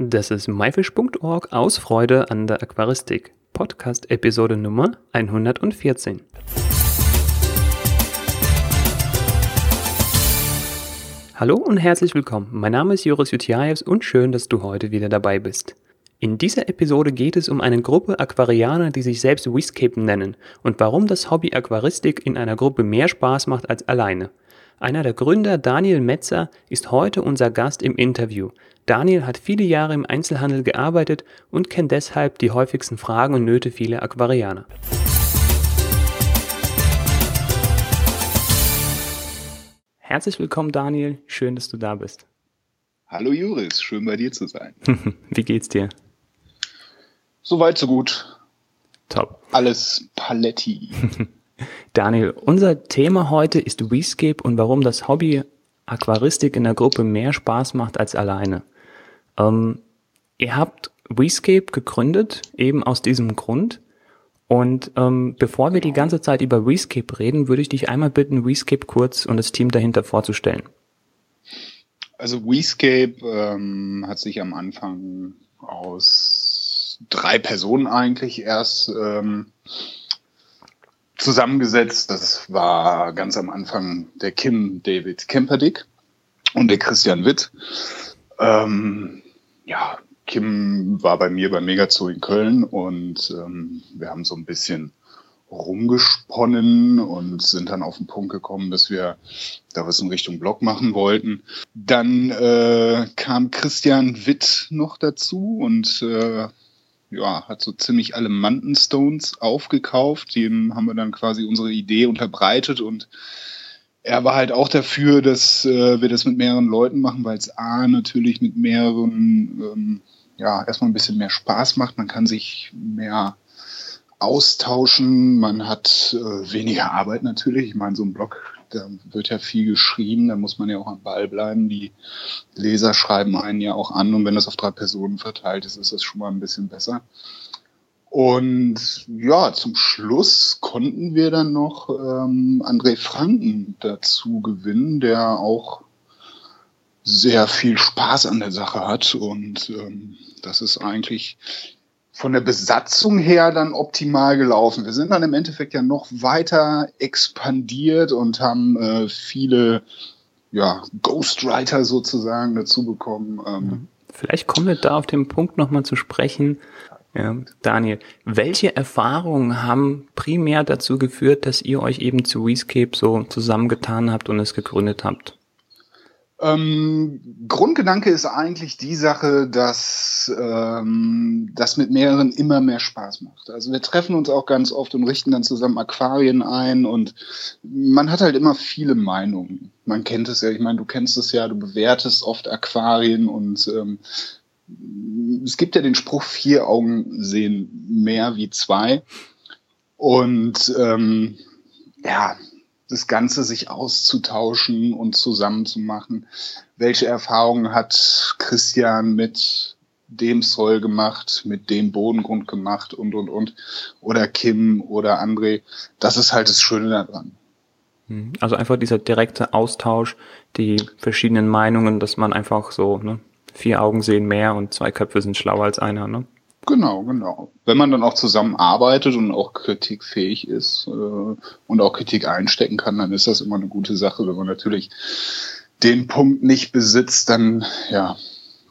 Das ist myfish.org aus Freude an der Aquaristik. Podcast Episode Nummer 114. Hallo und herzlich willkommen. Mein Name ist Joris Jutiaevs und schön, dass du heute wieder dabei bist. In dieser Episode geht es um eine Gruppe Aquarianer, die sich selbst Whiscape nennen und warum das Hobby Aquaristik in einer Gruppe mehr Spaß macht als alleine. Einer der Gründer, Daniel Metzer, ist heute unser Gast im Interview. Daniel hat viele Jahre im Einzelhandel gearbeitet und kennt deshalb die häufigsten Fragen und Nöte vieler Aquarianer. Herzlich willkommen, Daniel. Schön, dass du da bist. Hallo Juris, schön bei dir zu sein. Wie geht's dir? Soweit, so gut. Top. Alles Paletti. Daniel, unser Thema heute ist Weescape und warum das Hobby Aquaristik in der Gruppe mehr Spaß macht als alleine. Ähm, ihr habt Rescape gegründet, eben aus diesem Grund. Und ähm, bevor wir die ganze Zeit über Rescape reden, würde ich dich einmal bitten, Rescape kurz und das Team dahinter vorzustellen. Also Rescape ähm, hat sich am Anfang aus drei Personen eigentlich erst ähm, zusammengesetzt. Das war ganz am Anfang der Kim David Kemperdick und der Christian Witt. Ähm, ja, Kim war bei mir beim Megazoo in Köln und ähm, wir haben so ein bisschen rumgesponnen und sind dann auf den Punkt gekommen, dass wir da was in Richtung Blog machen wollten. Dann äh, kam Christian Witt noch dazu und äh, ja, hat so ziemlich alle Mountain Stones aufgekauft. Dem haben wir dann quasi unsere Idee unterbreitet und er war halt auch dafür, dass äh, wir das mit mehreren Leuten machen, weil es A natürlich mit mehreren ähm, ja erstmal ein bisschen mehr Spaß macht. Man kann sich mehr austauschen, man hat äh, weniger Arbeit natürlich. Ich meine, so ein Blog, da wird ja viel geschrieben, da muss man ja auch am Ball bleiben. Die Leser schreiben einen ja auch an und wenn das auf drei Personen verteilt ist, ist das schon mal ein bisschen besser. Und ja, zum Schluss konnten wir dann noch ähm, André Franken dazu gewinnen, der auch sehr viel Spaß an der Sache hat. Und ähm, das ist eigentlich von der Besatzung her dann optimal gelaufen. Wir sind dann im Endeffekt ja noch weiter expandiert und haben äh, viele ja, Ghostwriter sozusagen dazu bekommen. Ähm, Vielleicht kommen wir da auf den Punkt nochmal zu sprechen, ja, Daniel, welche Erfahrungen haben primär dazu geführt, dass ihr euch eben zu Rescape so zusammengetan habt und es gegründet habt? Ähm, Grundgedanke ist eigentlich die Sache, dass ähm, das mit mehreren immer mehr Spaß macht. Also wir treffen uns auch ganz oft und richten dann zusammen Aquarien ein und man hat halt immer viele Meinungen. Man kennt es ja, ich meine, du kennst es ja, du bewertest oft Aquarien und ähm, es gibt ja den Spruch, vier Augen sehen mehr wie zwei. Und ähm, ja, das Ganze sich auszutauschen und zusammenzumachen. Welche Erfahrungen hat Christian mit dem Soll gemacht, mit dem Bodengrund gemacht und, und, und. Oder Kim oder André. Das ist halt das Schöne daran. Hm. Also einfach dieser direkte Austausch, die verschiedenen Meinungen, dass man einfach so, ne, vier Augen sehen mehr und zwei Köpfe sind schlauer als einer, ne? Genau, genau. Wenn man dann auch zusammenarbeitet und auch kritikfähig ist äh, und auch Kritik einstecken kann, dann ist das immer eine gute Sache. Wenn man natürlich den Punkt nicht besitzt, dann ja,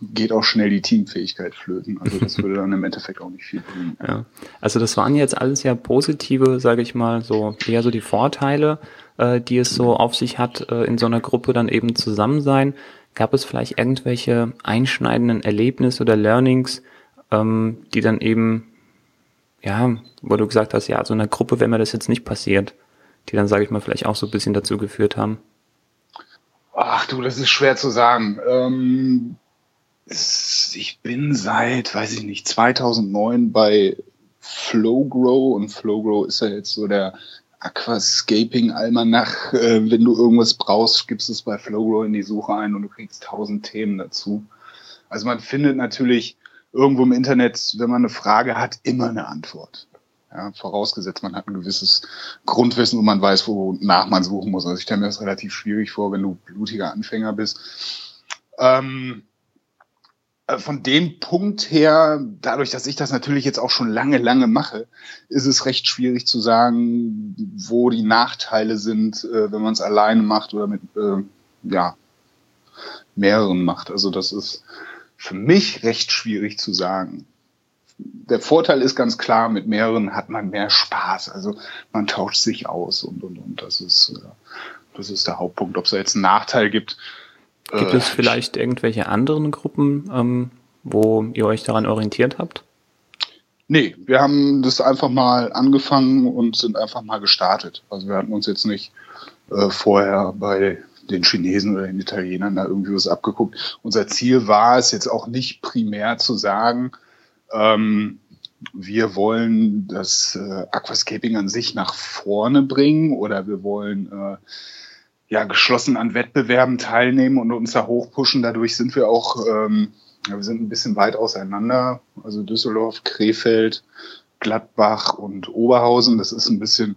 geht auch schnell die Teamfähigkeit flöten. Also das würde dann im Endeffekt auch nicht viel bringen. Ja. Also das waren jetzt alles ja positive, sage ich mal, so eher so die Vorteile, äh, die es so auf sich hat, äh, in so einer Gruppe dann eben zusammen sein. Gab es vielleicht irgendwelche einschneidenden Erlebnisse oder Learnings, ähm, die dann eben, ja, wo du gesagt hast, ja, so einer Gruppe wäre mir das jetzt nicht passiert, die dann, sage ich mal, vielleicht auch so ein bisschen dazu geführt haben? Ach du, das ist schwer zu sagen. Ähm, ich bin seit, weiß ich nicht, 2009 bei Flowgrow und Flowgrow ist ja jetzt so der Aquascaping Almanach. Äh, wenn du irgendwas brauchst, gibst es bei Flowgrow in die Suche ein und du kriegst tausend Themen dazu. Also man findet natürlich irgendwo im Internet, wenn man eine Frage hat, immer eine Antwort. Ja, vorausgesetzt, man hat ein gewisses Grundwissen und man weiß, wonach man suchen muss. Also ich stelle mir das relativ schwierig vor, wenn du blutiger Anfänger bist. Ähm, äh, von dem Punkt her, dadurch, dass ich das natürlich jetzt auch schon lange, lange mache, ist es recht schwierig zu sagen, wo die Nachteile sind, äh, wenn man es alleine macht oder mit äh, ja, mehreren macht. Also das ist für mich recht schwierig zu sagen. Der Vorteil ist ganz klar, mit mehreren hat man mehr Spaß. Also man tauscht sich aus und und und. Das ist, das ist der Hauptpunkt. Ob es da jetzt einen Nachteil gibt, Gibt es äh, vielleicht irgendwelche anderen Gruppen, ähm, wo ihr euch daran orientiert habt? Nee, wir haben das einfach mal angefangen und sind einfach mal gestartet. Also wir hatten uns jetzt nicht äh, vorher bei den Chinesen oder den Italienern da irgendwie was abgeguckt. Unser Ziel war es jetzt auch nicht primär zu sagen, ähm, wir wollen das äh, Aquascaping an sich nach vorne bringen oder wir wollen äh, ja, geschlossen an Wettbewerben teilnehmen und uns da hochpushen. Dadurch sind wir auch, ähm, ja, wir sind ein bisschen weit auseinander. Also Düsseldorf, Krefeld, Gladbach und Oberhausen, das ist ein bisschen,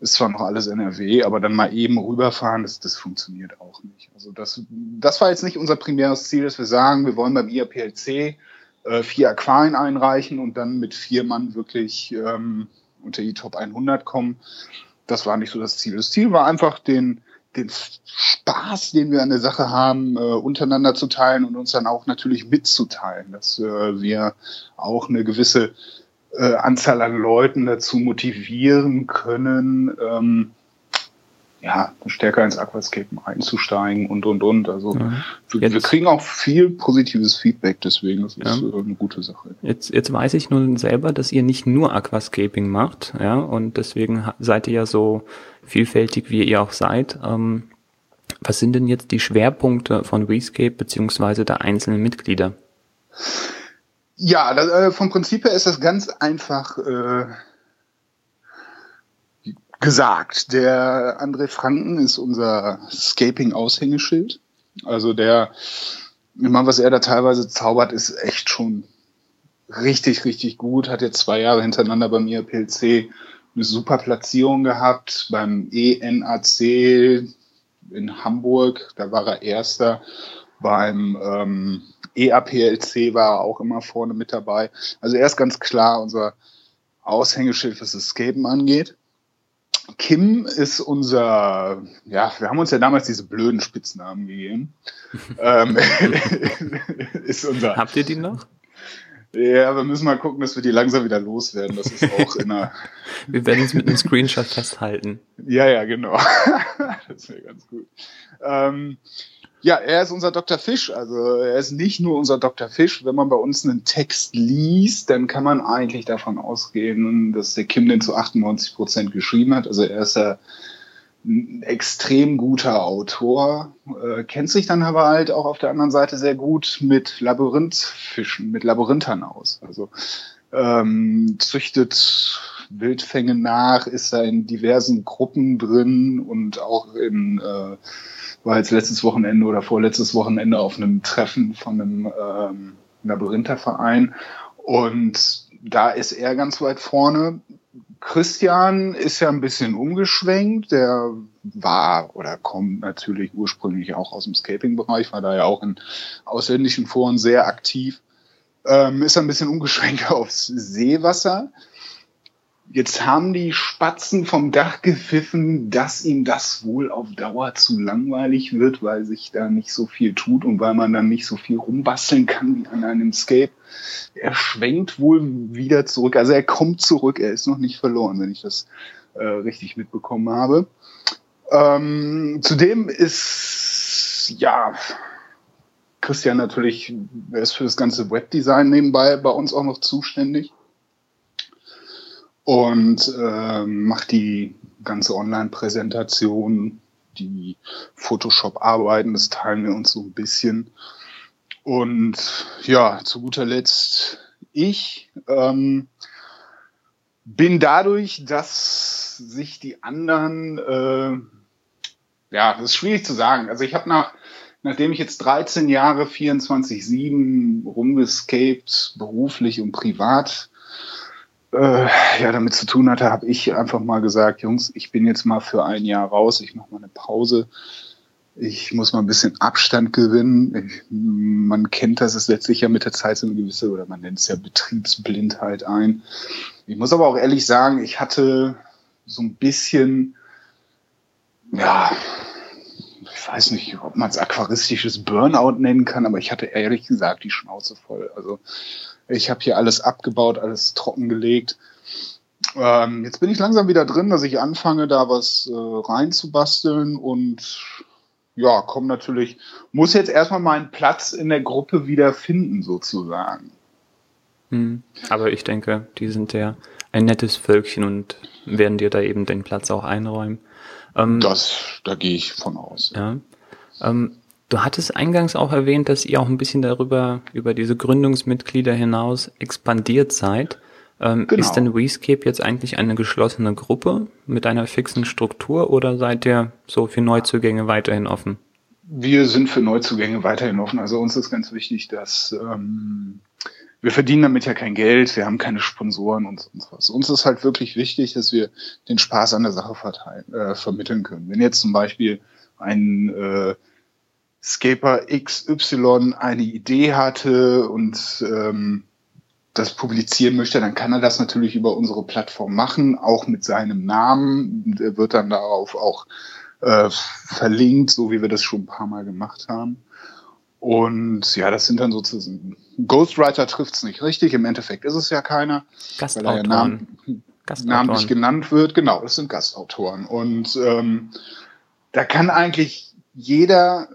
ist zwar noch alles NRW, aber dann mal eben rüberfahren, das, das funktioniert auch nicht. Also das, das war jetzt nicht unser primäres Ziel, dass wir sagen, wir wollen beim IAPLC äh, vier Aquarien einreichen und dann mit vier Mann wirklich ähm, unter die Top 100 kommen. Das war nicht so das Ziel. Das Ziel war einfach, den, den Spaß, den wir an der Sache haben, äh, untereinander zu teilen und uns dann auch natürlich mitzuteilen, dass äh, wir auch eine gewisse äh, Anzahl an Leuten dazu motivieren können, ähm, ja, stärker ins Aquascapen einzusteigen und und und. Also ja. wir, wir, kriegen auch viel positives Feedback, deswegen das ist ja. eine gute Sache. Jetzt, jetzt weiß ich nun selber, dass ihr nicht nur Aquascaping macht, ja, und deswegen seid ihr ja so vielfältig, wie ihr auch seid. Ähm, was sind denn jetzt die Schwerpunkte von Rescape beziehungsweise der einzelnen Mitglieder? Ja, das, äh, vom Prinzip her ist das ganz einfach äh, gesagt. Der André Franken ist unser Scaping-Aushängeschild. Also der, immer was er da teilweise zaubert, ist echt schon richtig, richtig gut. Hat jetzt zwei Jahre hintereinander bei mir PLC eine super Platzierung gehabt beim ENAC in Hamburg. Da war er Erster. Beim ähm, EAPLC war auch immer vorne mit dabei. Also er ist ganz klar unser Aushängeschild, was das Skaten angeht. Kim ist unser, ja, wir haben uns ja damals diese blöden Spitznamen gegeben. ähm, ist unser. Habt ihr die noch? Ja, wir müssen mal gucken, dass wir die langsam wieder loswerden. Das ist auch in einer. wir werden es mit einem Screenshot festhalten. Ja, ja, genau. das wäre ganz gut. Ähm, ja, er ist unser Dr. Fisch. Also er ist nicht nur unser Dr. Fisch. Wenn man bei uns einen Text liest, dann kann man eigentlich davon ausgehen, dass der Kim den zu 98 Prozent geschrieben hat. Also er ist ja ein extrem guter Autor, äh, kennt sich dann aber halt auch auf der anderen Seite sehr gut mit Labyrinthfischen, mit Labyrinthern aus. Also ähm, züchtet Wildfänge nach, ist da in diversen Gruppen drin und auch in äh, war jetzt letztes Wochenende oder vorletztes Wochenende auf einem Treffen von einem ähm, Labyrintherverein und da ist er ganz weit vorne. Christian ist ja ein bisschen umgeschwenkt. Der war oder kommt natürlich ursprünglich auch aus dem Scaping-Bereich, war da ja auch in ausländischen Foren sehr aktiv. Ähm, ist ein bisschen umgeschwenkt aufs Seewasser. Jetzt haben die Spatzen vom Dach gepfiffen, dass ihm das wohl auf Dauer zu langweilig wird, weil sich da nicht so viel tut und weil man dann nicht so viel rumbasteln kann wie an einem Scape. Er schwenkt wohl wieder zurück. Also er kommt zurück, er ist noch nicht verloren, wenn ich das äh, richtig mitbekommen habe. Ähm, zudem ist, ja, Christian natürlich, er ist für das ganze Webdesign nebenbei bei uns auch noch zuständig und äh, macht die ganze Online-Präsentation, die Photoshop-Arbeiten, das teilen wir uns so ein bisschen. Und ja, zu guter Letzt ich ähm, bin dadurch, dass sich die anderen, äh, ja, das ist schwierig zu sagen. Also ich habe nach, nachdem ich jetzt 13 Jahre 24-7 rumgescaped, beruflich und privat, äh, ja, damit zu tun hatte, habe ich einfach mal gesagt, Jungs, ich bin jetzt mal für ein Jahr raus, ich mache mal eine Pause. Ich muss mal ein bisschen Abstand gewinnen. Man kennt das, es setzt sich ja mit der Zeit so eine gewisse, oder man nennt es ja Betriebsblindheit ein. Ich muss aber auch ehrlich sagen, ich hatte so ein bisschen, ja, weiß nicht, ob man es aquaristisches Burnout nennen kann, aber ich hatte ehrlich gesagt die Schnauze voll. Also ich habe hier alles abgebaut, alles trockengelegt. Ähm, jetzt bin ich langsam wieder drin, dass ich anfange, da was äh, reinzubasteln und ja, komm natürlich, muss jetzt erstmal meinen Platz in der Gruppe wieder finden, sozusagen. Hm. Aber ich denke, die sind ja ein nettes Völkchen und werden dir da eben den Platz auch einräumen. Ähm, das, da gehe ich von aus. Ja. Ähm, du hattest eingangs auch erwähnt, dass ihr auch ein bisschen darüber, über diese Gründungsmitglieder hinaus expandiert seid. Ähm, genau. Ist denn Rescape jetzt eigentlich eine geschlossene Gruppe mit einer fixen Struktur oder seid ihr so für Neuzugänge weiterhin offen? Wir sind für Neuzugänge weiterhin offen. Also uns ist ganz wichtig, dass ähm, wir verdienen damit ja kein Geld, wir haben keine Sponsoren und sonst was. Uns ist halt wirklich wichtig, dass wir den Spaß an der Sache verteilen, äh, vermitteln können. Wenn jetzt zum Beispiel ein äh, Scaper XY eine Idee hatte und ähm, das publizieren möchte, dann kann er das natürlich über unsere Plattform machen, auch mit seinem Namen. Der wird dann darauf auch äh, verlinkt, so wie wir das schon ein paar Mal gemacht haben. Und ja, das sind dann sozusagen, Ghostwriter trifft es nicht richtig, im Endeffekt ist es ja keiner, weil er ja Namen, namentlich genannt wird. Genau, das sind Gastautoren. Und ähm, da kann eigentlich jeder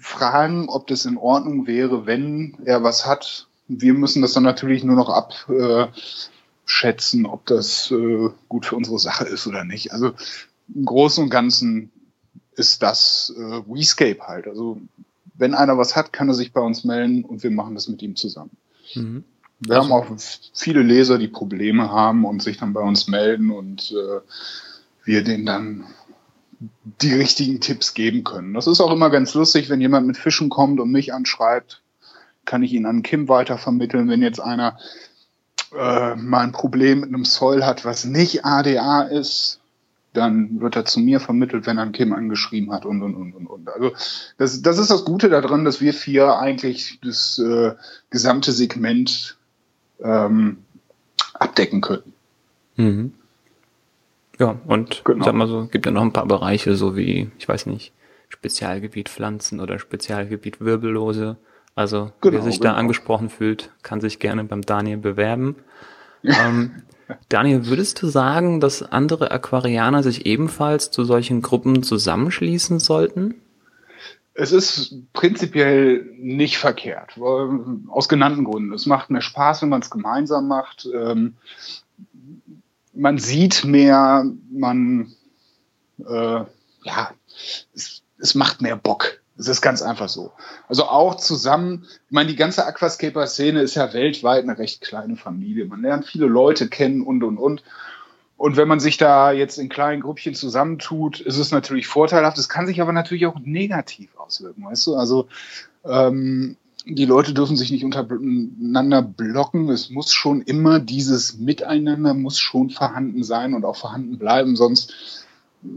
fragen, ob das in Ordnung wäre, wenn er was hat, wir müssen das dann natürlich nur noch abschätzen, äh, ob das äh, gut für unsere Sache ist oder nicht. Also im Großen und Ganzen ist das äh, WeScape halt. Also wenn einer was hat, kann er sich bei uns melden und wir machen das mit ihm zusammen. Mhm. Wir also, haben auch viele Leser, die Probleme haben und sich dann bei uns melden und äh, wir denen dann die richtigen Tipps geben können. Das ist auch immer ganz lustig, wenn jemand mit Fischen kommt und mich anschreibt, kann ich ihn an Kim weitervermitteln. Wenn jetzt einer äh, mal ein Problem mit einem Soil hat, was nicht ADA ist, dann wird er zu mir vermittelt, wenn er einen Kim angeschrieben hat und und und und und. Also das, das ist das Gute daran, dass wir vier eigentlich das äh, gesamte Segment ähm, abdecken können. Mhm. Ja, und genau. sag mal so, gibt ja noch ein paar Bereiche, so wie, ich weiß nicht, Spezialgebiet Pflanzen oder Spezialgebiet Wirbellose also genau, wer sich genau. da angesprochen fühlt, kann sich gerne beim Daniel bewerben. Ähm, Daniel, würdest du sagen, dass andere Aquarianer sich ebenfalls zu solchen Gruppen zusammenschließen sollten? Es ist prinzipiell nicht verkehrt, aus genannten Gründen. Es macht mehr Spaß, wenn man es gemeinsam macht. Ähm, man sieht mehr, man, äh, ja, es, es macht mehr Bock. Es ist ganz einfach so. Also auch zusammen, ich meine, die ganze Aquascaper-Szene ist ja weltweit eine recht kleine Familie. Man lernt viele Leute kennen und, und, und. Und wenn man sich da jetzt in kleinen Gruppchen zusammentut, ist es natürlich vorteilhaft. Es kann sich aber natürlich auch negativ auswirken, weißt du? Also ähm, die Leute dürfen sich nicht untereinander blocken. Es muss schon immer dieses Miteinander muss schon vorhanden sein und auch vorhanden bleiben, sonst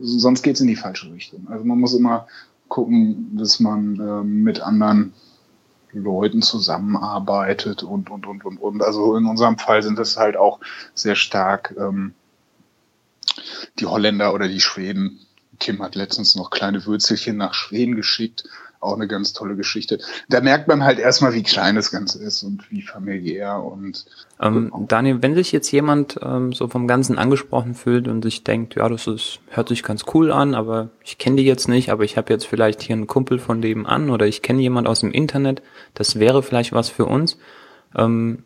sonst geht's in die falsche Richtung. Also man muss immer gucken, dass man äh, mit anderen Leuten zusammenarbeitet und, und, und, und, und. Also in unserem Fall sind das halt auch sehr stark ähm, die Holländer oder die Schweden. Kim hat letztens noch kleine Würzelchen nach Schweden geschickt auch eine ganz tolle Geschichte. Da merkt man halt erstmal, wie klein das Ganze ist und wie familiär und. Ähm, genau. Daniel, wenn sich jetzt jemand ähm, so vom Ganzen angesprochen fühlt und sich denkt, ja, das ist, hört sich ganz cool an, aber ich kenne die jetzt nicht, aber ich habe jetzt vielleicht hier einen Kumpel von dem an oder ich kenne jemand aus dem Internet, das wäre vielleicht was für uns. Ähm,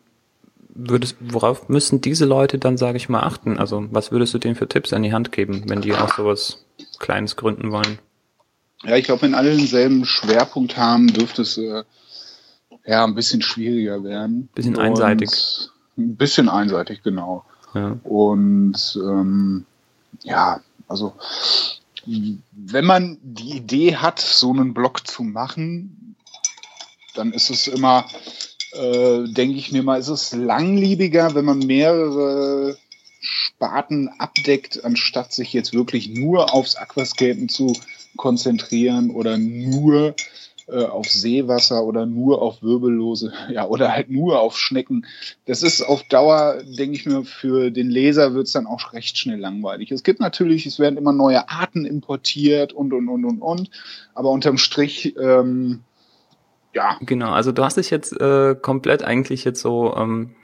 würdest, worauf müssen diese Leute dann, sage ich mal, achten? Also was würdest du denen für Tipps an die Hand geben, wenn die auch sowas Kleines gründen wollen? Ja, ich glaube, wenn alle denselben Schwerpunkt haben, dürfte es äh, ja ein bisschen schwieriger werden. Bisschen Und einseitig. Ein bisschen einseitig, genau. Ja. Und ähm, ja, also wenn man die Idee hat, so einen Blog zu machen, dann ist es immer, äh, denke ich mir mal, ist es langlebiger, wenn man mehrere Sparten abdeckt, anstatt sich jetzt wirklich nur aufs Aquascapen zu konzentrieren oder nur äh, auf Seewasser oder nur auf Wirbellose, ja, oder halt nur auf Schnecken. Das ist auf Dauer, denke ich mir, für den Leser wird es dann auch recht schnell langweilig. Es gibt natürlich, es werden immer neue Arten importiert und, und, und, und, und, aber unterm Strich, ähm, ja. Genau, also du hast dich jetzt äh, komplett eigentlich jetzt so ähm,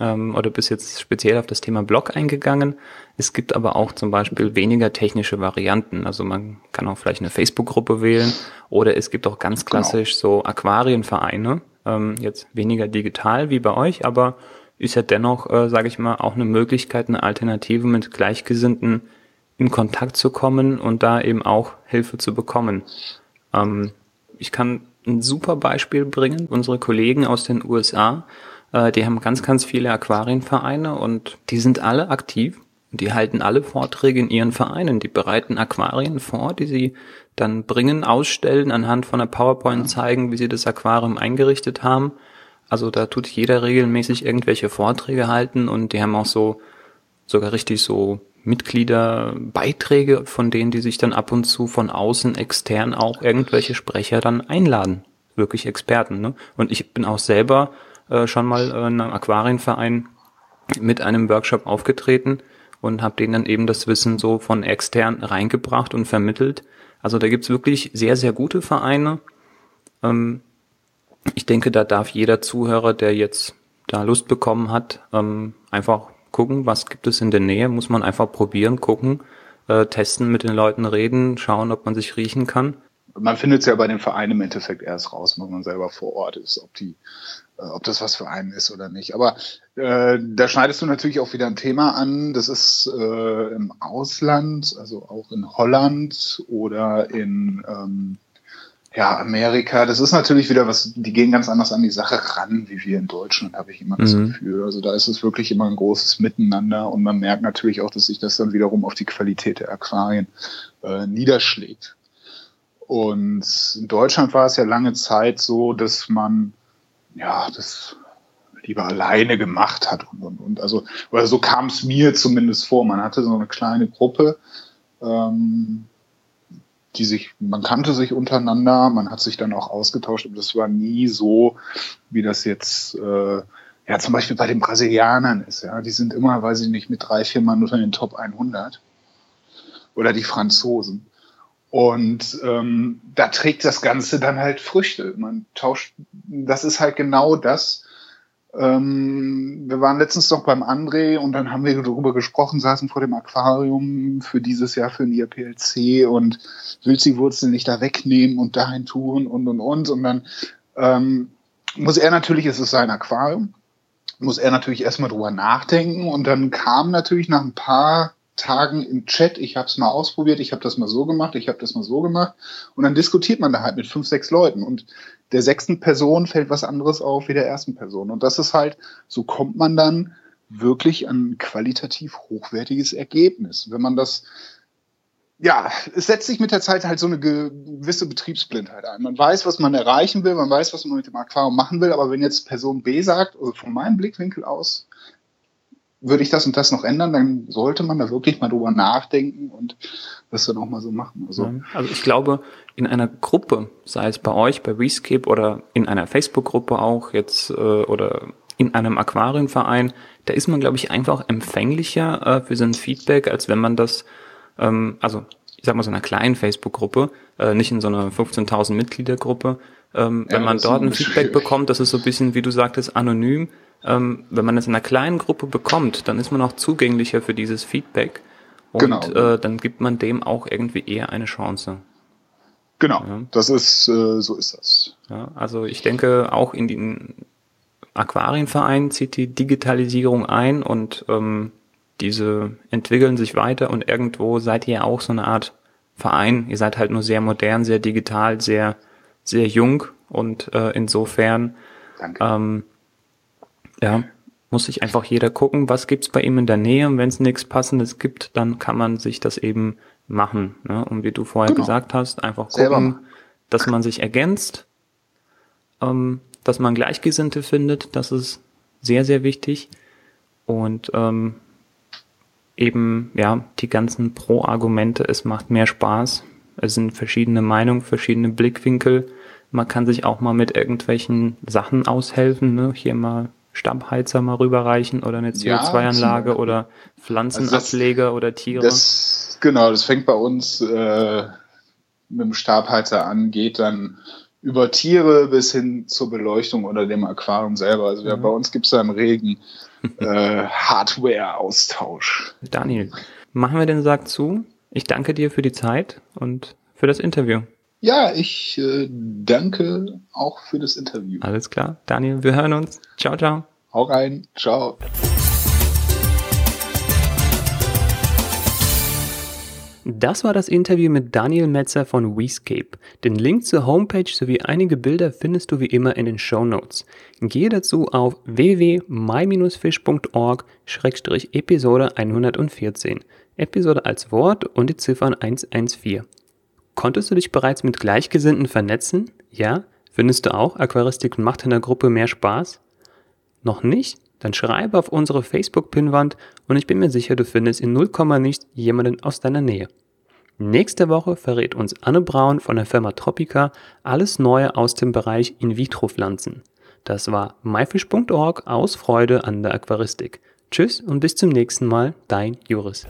ähm, oder bist jetzt speziell auf das Thema Blog eingegangen. Es gibt aber auch zum Beispiel weniger technische Varianten. Also man kann auch vielleicht eine Facebook-Gruppe wählen oder es gibt auch ganz genau. klassisch genau. so Aquarienvereine. Ähm, jetzt weniger digital wie bei euch, aber ist ja dennoch, äh, sage ich mal, auch eine Möglichkeit, eine Alternative mit Gleichgesinnten in Kontakt zu kommen und da eben auch Hilfe zu bekommen. Ähm, ich kann ein super Beispiel bringen. Unsere Kollegen aus den USA, äh, die haben ganz, ganz viele Aquarienvereine und die sind alle aktiv. Die halten alle Vorträge in ihren Vereinen. Die bereiten Aquarien vor, die sie dann bringen, ausstellen, anhand von einer PowerPoint zeigen, wie sie das Aquarium eingerichtet haben. Also da tut jeder regelmäßig irgendwelche Vorträge halten und die haben auch so sogar richtig so Mitgliederbeiträge, von denen die sich dann ab und zu von außen extern auch irgendwelche Sprecher dann einladen. Wirklich Experten. Ne? Und ich bin auch selber äh, schon mal äh, in einem Aquarienverein mit einem Workshop aufgetreten und habe denen dann eben das Wissen so von extern reingebracht und vermittelt. Also da gibt's wirklich sehr, sehr gute Vereine. Ähm, ich denke, da darf jeder Zuhörer, der jetzt da Lust bekommen hat, ähm, einfach gucken, was gibt es in der Nähe, muss man einfach probieren, gucken, äh, testen, mit den Leuten reden, schauen, ob man sich riechen kann. Man findet es ja bei den Vereinen im Endeffekt erst raus, wenn man selber vor Ort ist, ob die, ob das was für einen ist oder nicht. Aber äh, da schneidest du natürlich auch wieder ein Thema an. Das ist äh, im Ausland, also auch in Holland oder in ähm, ja, Amerika, das ist natürlich wieder was, die gehen ganz anders an die Sache ran, wie wir in Deutschland, habe ich immer das mhm. Gefühl. Also da ist es wirklich immer ein großes Miteinander und man merkt natürlich auch, dass sich das dann wiederum auf die Qualität der Aquarien äh, niederschlägt. Und in Deutschland war es ja lange Zeit so, dass man ja das lieber alleine gemacht hat und und und. Also, oder so kam es mir zumindest vor. Man hatte so eine kleine Gruppe, ähm, die sich, man kannte sich untereinander, man hat sich dann auch ausgetauscht, aber das war nie so, wie das jetzt äh, ja zum Beispiel bei den Brasilianern ist. Ja, die sind immer, weiß ich nicht, mit drei, vier Mann unter den Top 100 oder die Franzosen. Und ähm, da trägt das Ganze dann halt Früchte. Man tauscht, das ist halt genau das, ähm, wir waren letztens noch beim André und dann haben wir darüber gesprochen, saßen vor dem Aquarium für dieses Jahr für ein IAPLC und willst die Wurzeln nicht da wegnehmen und dahin tun und und und. Und dann ähm, muss er natürlich, es ist sein Aquarium, muss er natürlich erstmal drüber nachdenken und dann kam natürlich nach ein paar Tagen im Chat, ich habe es mal ausprobiert, ich habe das mal so gemacht, ich habe das mal so gemacht. Und dann diskutiert man da halt mit fünf, sechs Leuten. Und der sechsten Person fällt was anderes auf wie der ersten Person. Und das ist halt, so kommt man dann wirklich an qualitativ hochwertiges Ergebnis. Wenn man das, ja, es setzt sich mit der Zeit halt so eine gewisse Betriebsblindheit ein. Man weiß, was man erreichen will, man weiß, was man mit dem Aquarium machen will, aber wenn jetzt Person B sagt, also von meinem Blickwinkel aus, würde ich das und das noch ändern, dann sollte man da wirklich mal drüber nachdenken und das dann auch mal so machen. Also, also ich glaube, in einer Gruppe, sei es bei euch, bei Rescape oder in einer Facebook-Gruppe auch jetzt äh, oder in einem Aquarienverein, da ist man, glaube ich, einfach empfänglicher äh, für so ein Feedback, als wenn man das, ähm, also ich sag mal so einer kleinen Facebook-Gruppe, äh, nicht in so einer 15.000 Mitgliedergruppe, ähm, ja, wenn man dort ein Feedback schwierig. bekommt, das ist so ein bisschen, wie du sagtest, anonym, ähm, wenn man es in einer kleinen Gruppe bekommt, dann ist man auch zugänglicher für dieses Feedback und genau. äh, dann gibt man dem auch irgendwie eher eine Chance. Genau, ja. das ist, äh, so ist das. Ja, also ich denke, auch in den Aquarienverein zieht die Digitalisierung ein und ähm, diese entwickeln sich weiter und irgendwo seid ihr auch so eine Art Verein. Ihr seid halt nur sehr modern, sehr digital, sehr, sehr jung und äh, insofern ähm, ja, muss sich einfach jeder gucken, was gibt's bei ihm in der Nähe und wenn es nichts Passendes gibt, dann kann man sich das eben machen. Ne? Und wie du vorher genau. gesagt hast, einfach gucken, Selber. dass man sich ergänzt, ähm, dass man Gleichgesinnte findet, das ist sehr, sehr wichtig. Und ähm, eben, ja, die ganzen Pro-Argumente, es macht mehr Spaß. Es sind verschiedene Meinungen, verschiedene Blickwinkel. Man kann sich auch mal mit irgendwelchen Sachen aushelfen, ne? Hier mal Stammheizer mal rüberreichen oder eine CO2-Anlage ja, oder Pflanzenableger also oder Tiere. Das, genau, das fängt bei uns äh, mit dem Stabheizer an, geht dann über Tiere bis hin zur Beleuchtung oder dem Aquarium selber. Also ja, mhm. bei uns gibt es da einen regen äh, Hardware-Austausch. Daniel, machen wir den Sack zu. Ich danke dir für die Zeit und für das Interview. Ja, ich äh, danke auch für das Interview. Alles klar. Daniel, wir hören uns. Ciao, ciao. Hau rein. Ciao. Das war das Interview mit Daniel Metzer von WeScape. Den Link zur Homepage sowie einige Bilder findest du wie immer in den Show Notes. Gehe dazu auf www.my-fish.org-episode 114. Episode als Wort und die Ziffern 114. Konntest du dich bereits mit Gleichgesinnten vernetzen? Ja? Findest du auch, Aquaristik macht in der Gruppe mehr Spaß? Noch nicht? Dann schreibe auf unsere Facebook-Pinnwand und ich bin mir sicher, du findest in 0, nicht jemanden aus deiner Nähe. Nächste Woche verrät uns Anne Braun von der Firma Tropica alles Neue aus dem Bereich In-vitro-Pflanzen. Das war myfish.org aus Freude an der Aquaristik. Tschüss und bis zum nächsten Mal, dein Juris.